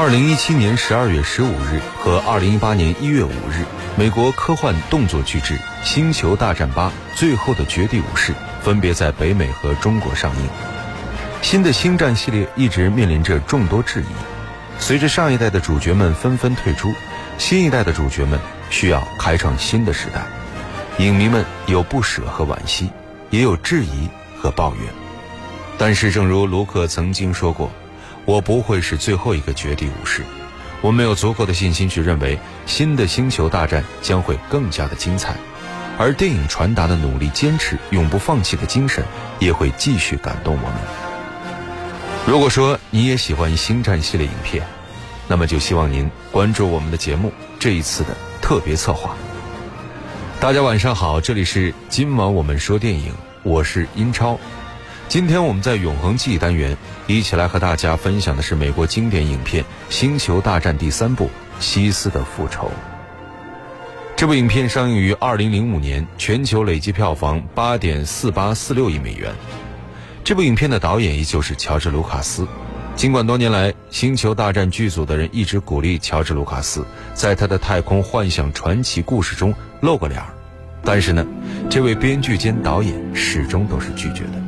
二零一七年十二月十五日和二零一八年一月五日，美国科幻动作巨制《星球大战八：最后的绝地武士》分别在北美和中国上映。新的星战系列一直面临着众多质疑，随着上一代的主角们纷纷退出，新一代的主角们需要开创新的时代。影迷们有不舍和惋惜，也有质疑和抱怨。但是，正如卢克曾经说过。我不会是最后一个绝地武士，我没有足够的信心去认为新的星球大战将会更加的精彩，而电影传达的努力、坚持、永不放弃的精神也会继续感动我们。如果说你也喜欢星战系列影片，那么就希望您关注我们的节目这一次的特别策划。大家晚上好，这里是今晚我们说电影，我是英超。今天我们在永恒记忆单元一起来和大家分享的是美国经典影片《星球大战》第三部《西斯的复仇》。这部影片上映于二零零五年，全球累计票房八点四八四六亿美元。这部影片的导演依旧是乔治·卢卡斯。尽管多年来《星球大战》剧组的人一直鼓励乔治·卢卡斯在他的太空幻想传奇故事中露个脸儿，但是呢，这位编剧兼导演始终都是拒绝的。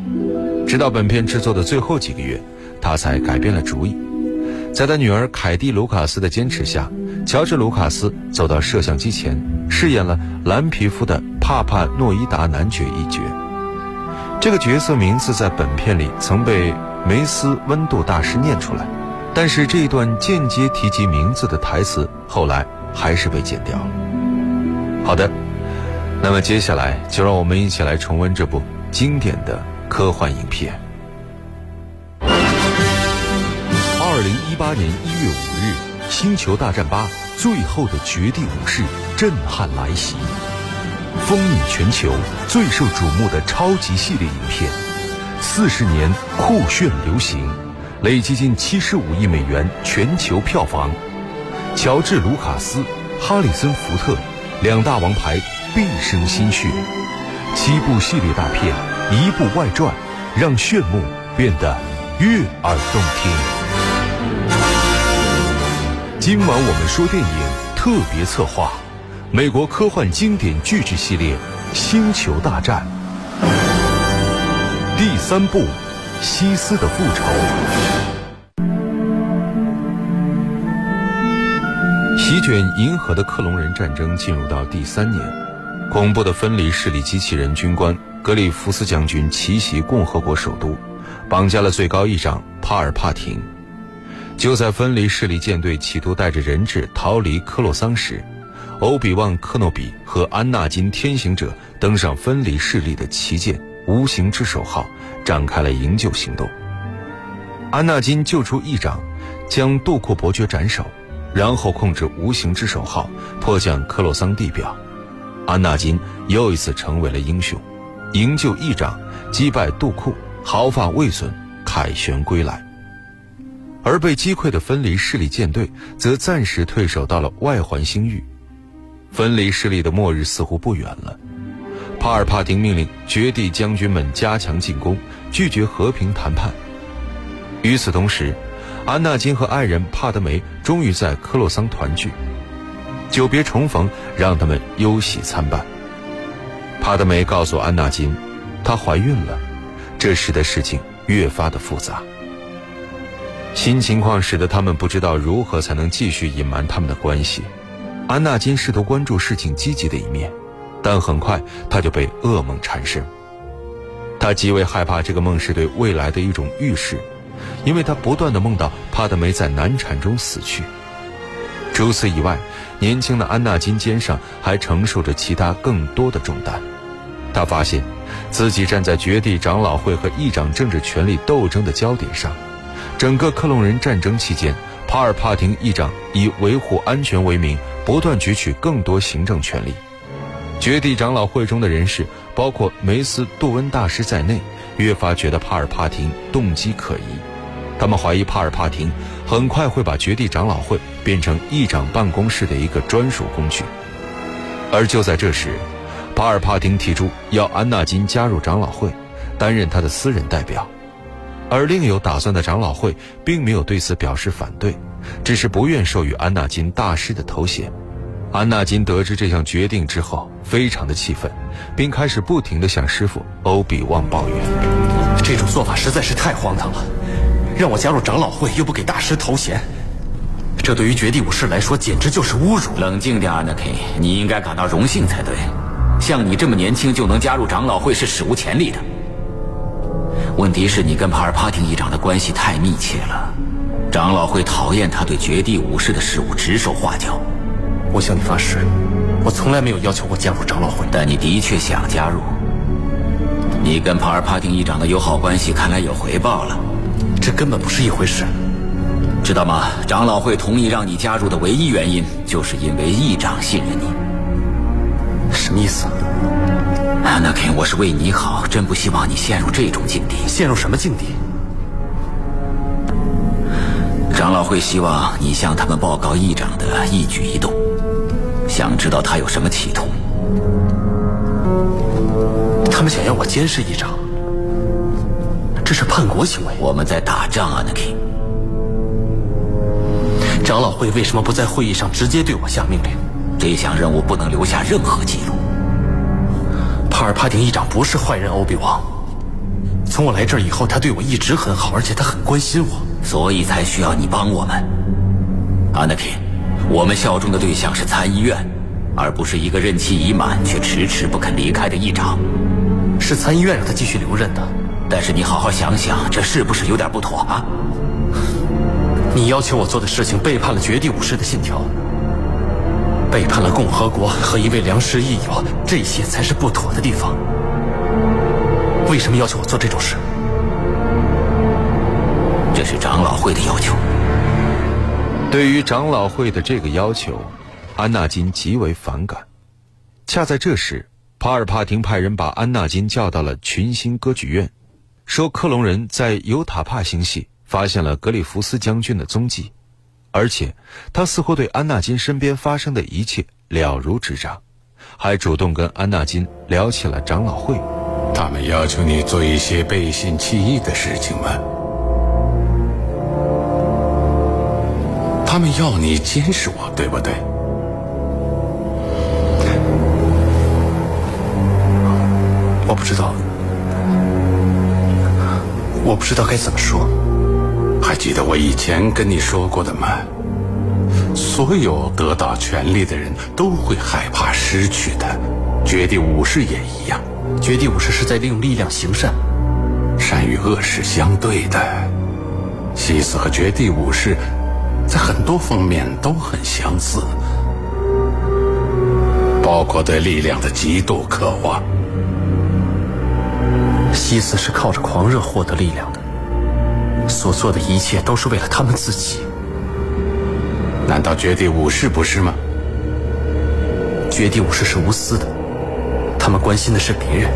直到本片制作的最后几个月，他才改变了主意。在他女儿凯蒂·卢卡斯的坚持下，乔治·卢卡斯走到摄像机前，饰演了蓝皮肤的帕帕诺伊达男爵一角。这个角色名字在本片里曾被梅斯温度大师念出来，但是这一段间接提及名字的台词后来还是被剪掉了。好的，那么接下来就让我们一起来重温这部经典的。科幻影片。二零一八年一月五日，《星球大战八：最后的绝地武士》震撼来袭，风靡全球，最受瞩目的超级系列影片，四十年酷炫流行，累计近七十五亿美元全球票房。乔治·卢卡斯、哈里森·福特两大王牌毕生心血，七部系列大片。一部外传，让炫目变得悦耳动听。今晚我们说电影特别策划，美国科幻经典巨制系列《星球大战》第三部《西斯的复仇》。席卷银河的克隆人战争进入到第三年，恐怖的分离势力机器人军官。格里夫斯将军奇袭共和国首都，绑架了最高议长帕尔帕廷。就在分离势力舰队企图带着人质逃离克洛桑时，欧比旺·克诺比和安纳金天行者登上分离势力的旗舰“无形之手号”，展开了营救行动。安纳金救出议长，将杜库伯爵斩首，然后控制“无形之手号”迫降克洛桑地表。安纳金又一次成为了英雄。营救议长，击败杜库，毫发未损，凯旋归来。而被击溃的分离势力舰队则暂时退守到了外环星域。分离势力的末日似乎不远了。帕尔帕廷命令绝地将军们加强进攻，拒绝和平谈判。与此同时，安纳金和爱人帕德梅终于在克洛桑团聚，久别重逢让他们忧喜参半。帕德梅告诉安纳金，她怀孕了，这时的事情越发的复杂。新情况使得他们不知道如何才能继续隐瞒他们的关系。安纳金试图关注事情积极的一面，但很快他就被噩梦缠身。他极为害怕这个梦是对未来的一种预示，因为他不断的梦到帕德梅在难产中死去。除此以外，年轻的安纳金肩上还承受着其他更多的重担。他发现，自己站在绝地长老会和议长政治权力斗争的焦点上。整个克隆人战争期间，帕尔帕廷议长以维护安全为名，不断攫取更多行政权力。绝地长老会中的人士，包括梅斯杜恩大师在内，越发觉得帕尔帕廷动机可疑。他们怀疑帕尔帕廷很快会把绝地长老会变成议长办公室的一个专属工具。而就在这时，帕尔帕廷提出要安纳金加入长老会，担任他的私人代表，而另有打算的长老会并没有对此表示反对，只是不愿授予安纳金大师的头衔。安纳金得知这项决定之后，非常的气愤，并开始不停的向师傅欧比旺抱怨：这种做法实在是太荒唐了，让我加入长老会又不给大师头衔，这对于绝地武士来说简直就是侮辱。冷静点，安纳金，你应该感到荣幸才对。像你这么年轻就能加入长老会是史无前例的。问题是你跟帕尔帕廷议长的关系太密切了，长老会讨厌他对绝地武士的事务指手画脚。我向你发誓，我从来没有要求过加入长老会，但你的确想加入。你跟帕尔帕廷议长的友好关系看来有回报了，这根本不是一回事，知道吗？长老会同意让你加入的唯一原因，就是因为议长信任你。什么意思？安娜肯，我是为你好，真不希望你陷入这种境地。陷入什么境地？长老会希望你向他们报告议长的一举一动，想知道他有什么企图。他们想要我监视议长，这是叛国行为。我们在打仗，安娜肯。长老会为什么不在会议上直接对我下命令？这项任务不能留下任何记录。帕尔帕廷议长不是坏人，欧比王。从我来这儿以后，他对我一直很好，而且他很关心我。所以才需要你帮我们，安娜金。我们效忠的对象是参议院，而不是一个任期已满却迟迟不肯离开的议长。是参议院让他继续留任的。但是你好好想想，这是不是有点不妥啊？你要求我做的事情背叛了绝地武士的信条，背叛了共和国和一位良师益友，这些才是不妥的地方。为什么要求我做这种事？这是长老会的要求。对于长老会的这个要求，安纳金极为反感。恰在这时，帕尔帕廷派人把安纳金叫到了群星歌剧院，说克隆人在尤塔帕星系发现了格里弗斯将军的踪迹，而且他似乎对安纳金身边发生的一切了如指掌，还主动跟安纳金聊起了长老会。他们要求你做一些背信弃义的事情吗？他们要你监视我，对不对？我不知道，我不知道该怎么说。还记得我以前跟你说过的吗？所有得到权力的人都会害怕失去的，绝地武士也一样。绝地武士是在利用力量行善，善与恶是相对的。西斯和绝地武士。在很多方面都很相似，包括对力量的极度渴望。西斯是靠着狂热获得力量的，所做的一切都是为了他们自己。难道绝地武士不是吗？绝地武士是无私的，他们关心的是别人。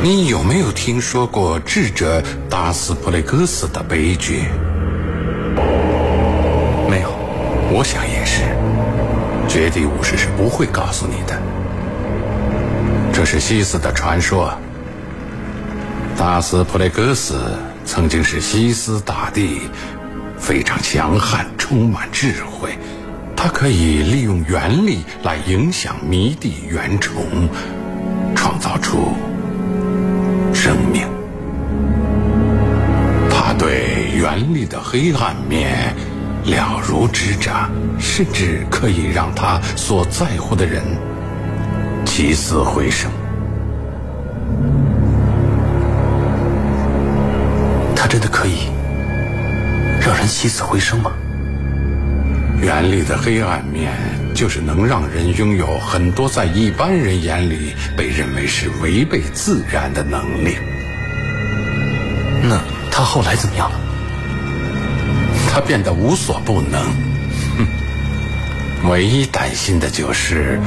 你有没有听说过智者达斯普雷戈斯的悲剧？没有，我想也是。绝地武士是不会告诉你的。这是西斯的传说。达斯普雷戈斯曾经是西斯大帝，非常强悍，充满智慧。他可以利用原力来影响迷地原虫，创造出。生命，他对原力的黑暗面了如指掌，甚至可以让他所在乎的人起死回生。他真的可以让人起死回生吗？原力的黑暗面就是能让人拥有很多在一般人眼里被认为是违背自然的能力。那他后来怎么样了？他变得无所不能。哼，唯一担心的就是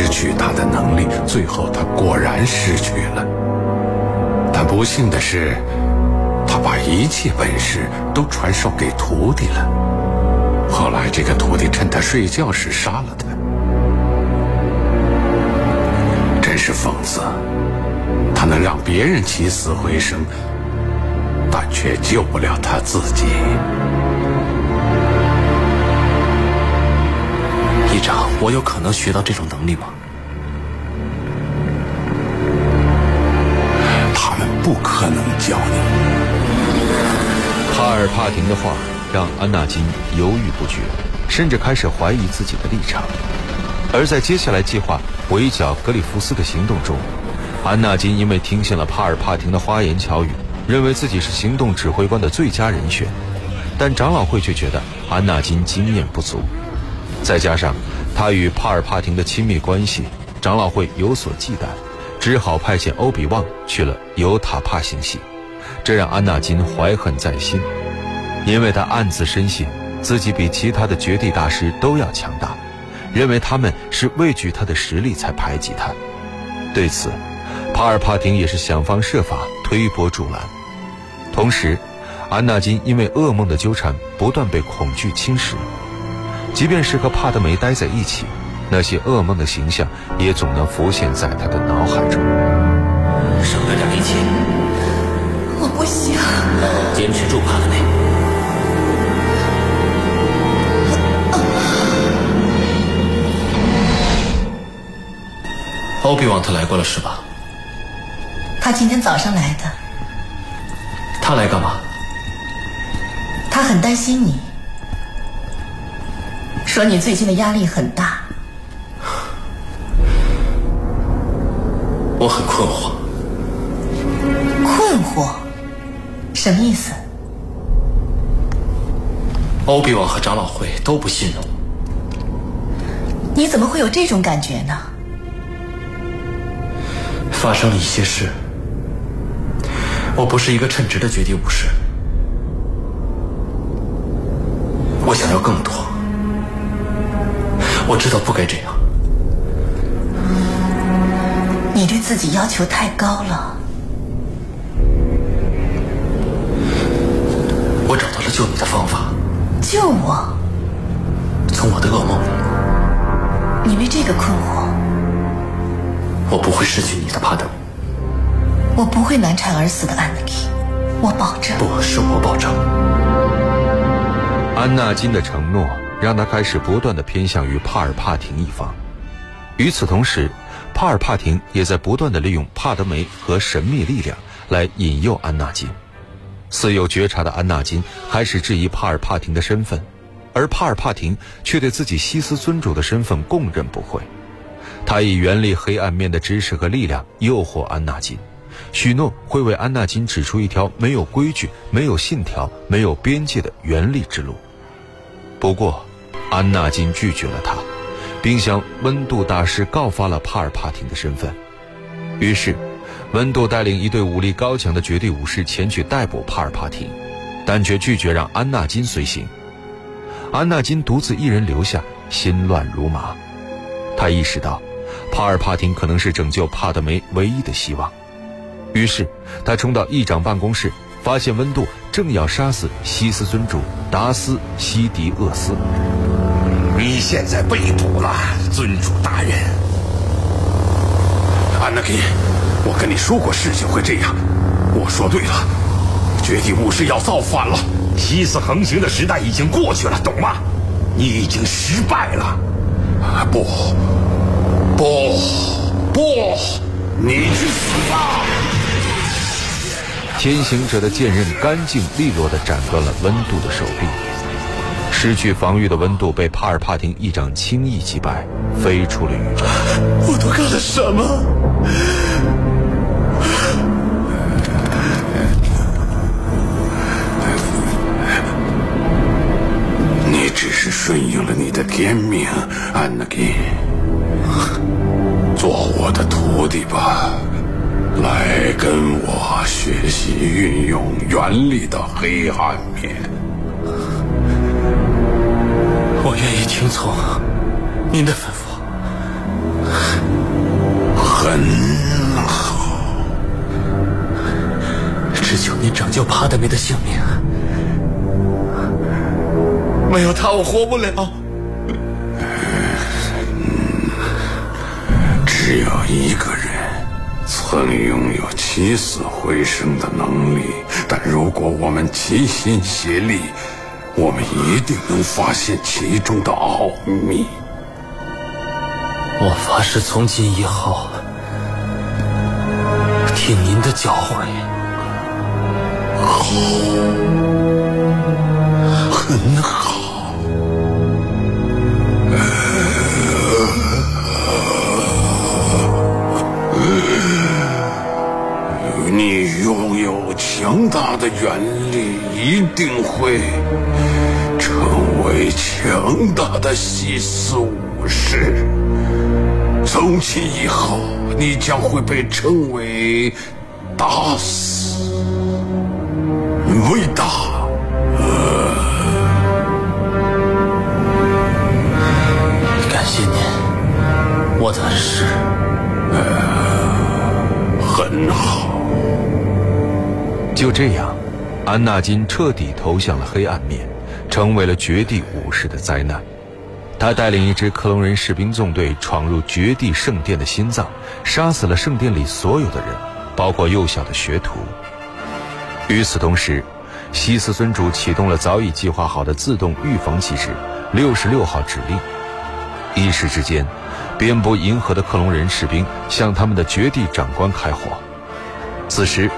失去他的能力。最后他果然失去了。但不幸的是。他把一切本事都传授给徒弟了。后来，这个徒弟趁他睡觉时杀了他，真是讽刺。他能让别人起死回生，但却救不了他自己。我有可能学到这种能力吗？他们不可能教你。帕尔帕廷的话让安纳金犹豫不决，甚至开始怀疑自己的立场。而在接下来计划围剿格里夫斯的行动中，安纳金因为听信了帕尔帕廷的花言巧语，认为自己是行动指挥官的最佳人选。但长老会却觉得安纳金经验不足，再加上他与帕尔帕廷的亲密关系，长老会有所忌惮，只好派遣欧比旺去了尤塔帕星系。这让安纳金怀恨在心，因为他暗自深信自己比其他的绝地大师都要强大，认为他们是畏惧他的实力才排挤他。对此，帕尔帕廷也是想方设法推波助澜。同时，安纳金因为噩梦的纠缠，不断被恐惧侵蚀。即便是和帕德梅待在一起，那些噩梦的形象也总能浮现在他的脑海中。省略点力气。我不行。坚持住，帕德梅。欧比旺他来过了是吧？他今天早上来的。他来干嘛？他很担心你，说你最近的压力很大。我很困惑。困惑？什么意思？欧比王和长老会都不信任我。你怎么会有这种感觉呢？发生了一些事。我不是一个称职的绝地武士。我想要更多。我知道不该这样。你对自己要求太高了。我找到了救你的方法。救我？从我的噩梦里。你为这个困惑？我不会失去你的，帕德。我不会难产而死的，安娜基，我保证。不是我保证。安纳金的承诺让他开始不断的偏向于帕尔帕廷一方。与此同时，帕尔帕廷也在不断的利用帕德梅和神秘力量来引诱安纳金。似有觉察的安纳金开始质疑帕尔帕廷的身份，而帕尔帕廷却对自己西斯尊主的身份供认不讳。他以原力黑暗面的知识和力量诱惑安纳金，许诺会为安纳金指出一条没有规矩、没有信条、没有边界的原力之路。不过，安纳金拒绝了他，并向温度大师告发了帕尔帕廷的身份。于是，温度带领一队武力高强的绝地武士前去逮捕帕尔帕廷，但却拒绝让安纳金随行。安纳金独自一人留下，心乱如麻。他意识到。帕尔帕廷可能是拯救帕德梅唯一的希望，于是他冲到议长办公室，发现温度正要杀死西斯尊主达斯西迪厄斯。你现在被捕了，尊主大人。安纳基，我跟你说过事情会这样，我说对了，绝地武士要造反了，西斯横行的时代已经过去了，懂吗？你已经失败了。啊不。不，不，你去死吧！天行者的剑刃干净利落地斩断了温度的手臂，失去防御的温度被帕尔帕廷一掌轻易击败，飞出了宇宙。我都干了什么？你只是顺应了你的天命，安娜金。做我的徒弟吧，来跟我学习运用原力的黑暗面。我愿意听从您的吩咐。很好，只求您拯救帕德梅的性命。没有他，我活不了。只有一个人曾拥有起死回生的能力，但如果我们齐心协力，我们一定能发现其中的奥秘。我发誓，从今以后听您的教诲。好，很好。你拥有强大的原力，一定会成为强大的西斯武士。从今以后，你将会被称为大斯，伟大。感谢您，我的恩师。很好。就这样，安纳金彻底投向了黑暗面，成为了绝地武士的灾难。他带领一支克隆人士兵纵队闯入绝地圣殿的心脏，杀死了圣殿里所有的人，包括幼小的学徒。与此同时，西斯尊主启动了早已计划好的自动预防机制——六十六号指令。一时之间，遍布银河的克隆人士兵向他们的绝地长官开火。此时，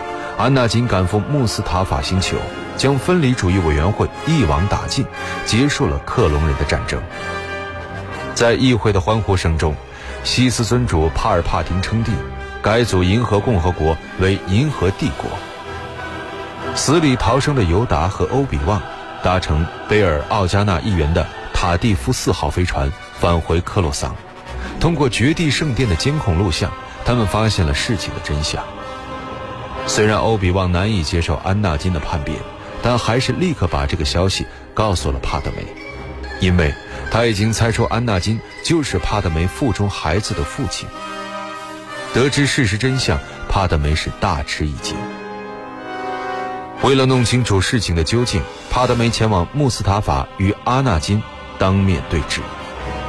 安纳金赶赴穆斯塔法星球，将分离主义委员会一网打尽，结束了克隆人的战争。在议会的欢呼声中，西斯尊主帕尔帕廷称帝，改组银河共和国为银河帝国。死里逃生的尤达和欧比旺搭乘贝尔奥加纳议员的塔蒂夫四号飞船返回克洛桑。通过绝地圣殿的监控录像，他们发现了事情的真相。虽然欧比旺难以接受安纳金的叛变，但还是立刻把这个消息告诉了帕德梅，因为他已经猜出安纳金就是帕德梅腹中孩子的父亲。得知事实真相，帕德梅是大吃一惊。为了弄清楚事情的究竟，帕德梅前往穆斯塔法与阿纳金当面对质，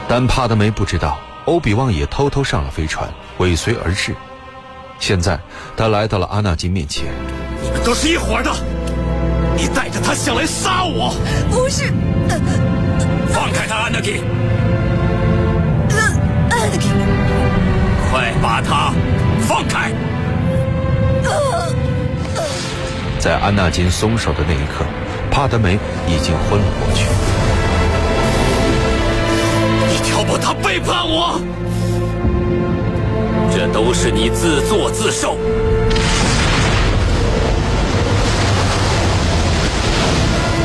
但帕德梅不知道。欧比旺也偷偷上了飞船，尾随而至。现在他来到了阿纳金面前。你们都是一伙的，你带着他想来杀我？不是，放开他，安纳金！安纳金，快把他放开！在安纳金松手的那一刻，帕德梅已经昏了过去。你挑拨他背叛我，这都是你自作自受。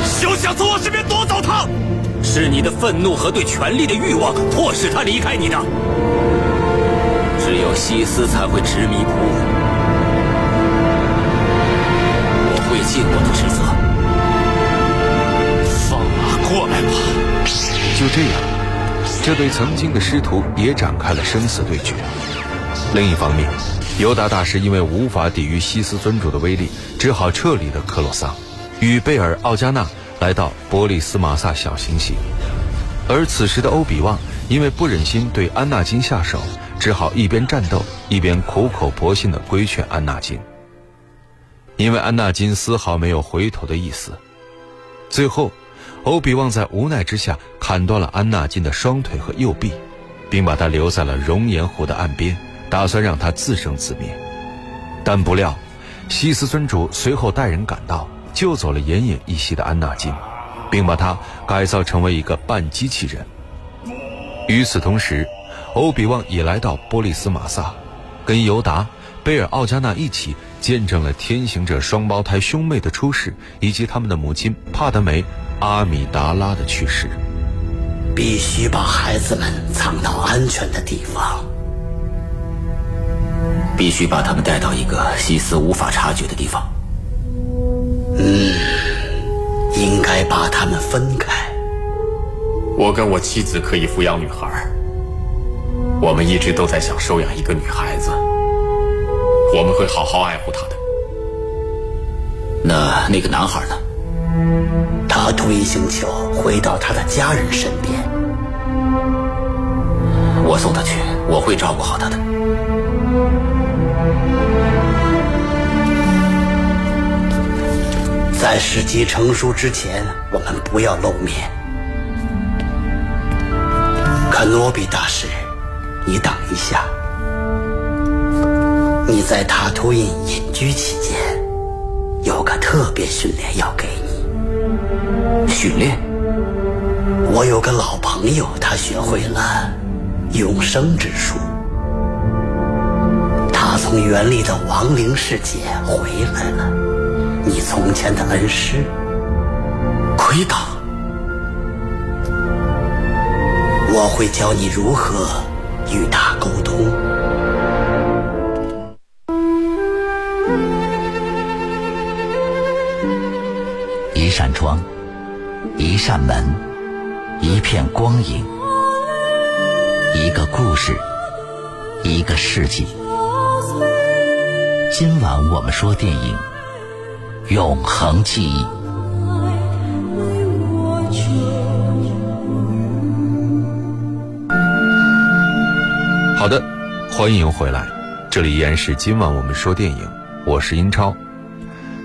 休想从我身边夺走他！是你的愤怒和对权力的欲望迫使他离开你的。只有西斯才会执迷不悟。我会尽我的职责。放马过来吧！就这样，这对曾经的师徒也展开了生死对决。另一方面，尤达大师因为无法抵御西斯尊主的威力，只好撤离了克洛桑，与贝尔奥加纳来到波利斯马萨小行星。而此时的欧比旺因为不忍心对安纳金下手，只好一边战斗一边苦口婆心地规劝安纳金。因为安纳金丝毫没有回头的意思，最后，欧比旺在无奈之下砍断了安纳金的双腿和右臂，并把他留在了熔岩湖的岸边，打算让他自生自灭。但不料，西斯尊主随后带人赶到，救走了奄奄一息的安纳金，并把他改造成为一个半机器人。与此同时，欧比旺也来到波利斯马萨，跟尤达、贝尔奥加纳一起见证了天行者双胞胎兄妹的出世，以及他们的母亲帕德梅、阿米达拉的去世。必须把孩子们藏到安全的地方。必须把他们带到一个西斯无法察觉的地方。嗯应该把他们分开。我跟我妻子可以抚养女孩，我们一直都在想收养一个女孩子，我们会好好爱护她的。那那个男孩呢？他推星球，回到他的家人身边。我送他去，我会照顾好他的。在时机成熟之前，我们不要露面。可诺比大师，你等一下，你在塔图因隐居期间，有个特别训练要给你。训练？我有个老朋友，他学会了永生之术。他从原力的亡灵世界回来了，你从前的恩师，奎达。我会教你如何与他沟通。一扇窗，一扇门，一片光影，一个故事，一个世纪。今晚我们说电影《永恒记忆》。好的，欢迎回来，这里依然是今晚我们说电影，我是英超。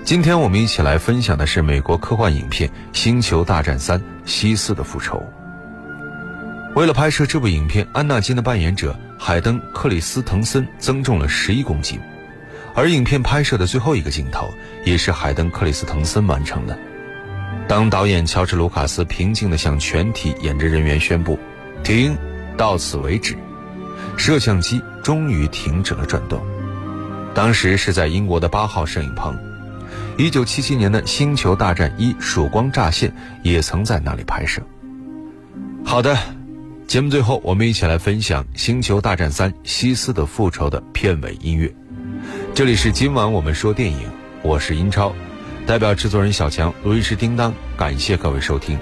今天我们一起来分享的是美国科幻影片《星球大战三：西斯的复仇》。为了拍摄这部影片，安纳金的扮演者海登·克里斯滕森增重了十一公斤，而影片拍摄的最后一个镜头也是海登·克里斯滕森完成的。当导演乔治·卢卡斯平静地向全体演职人员宣布：“停，到此为止。”摄像机终于停止了转动。当时是在英国的八号摄影棚。一九七七年的《星球大战一：曙光乍现》也曾在那里拍摄。好的，节目最后我们一起来分享《星球大战三：西斯的复仇》的片尾音乐。这里是今晚我们说电影，我是英超，代表制作人小强、录音师叮当，感谢各位收听。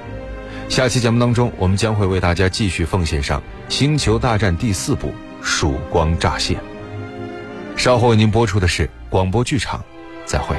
下期节目当中，我们将会为大家继续奉献上《星球大战》第四部《曙光乍现》。稍后为您播出的是广播剧场，再会。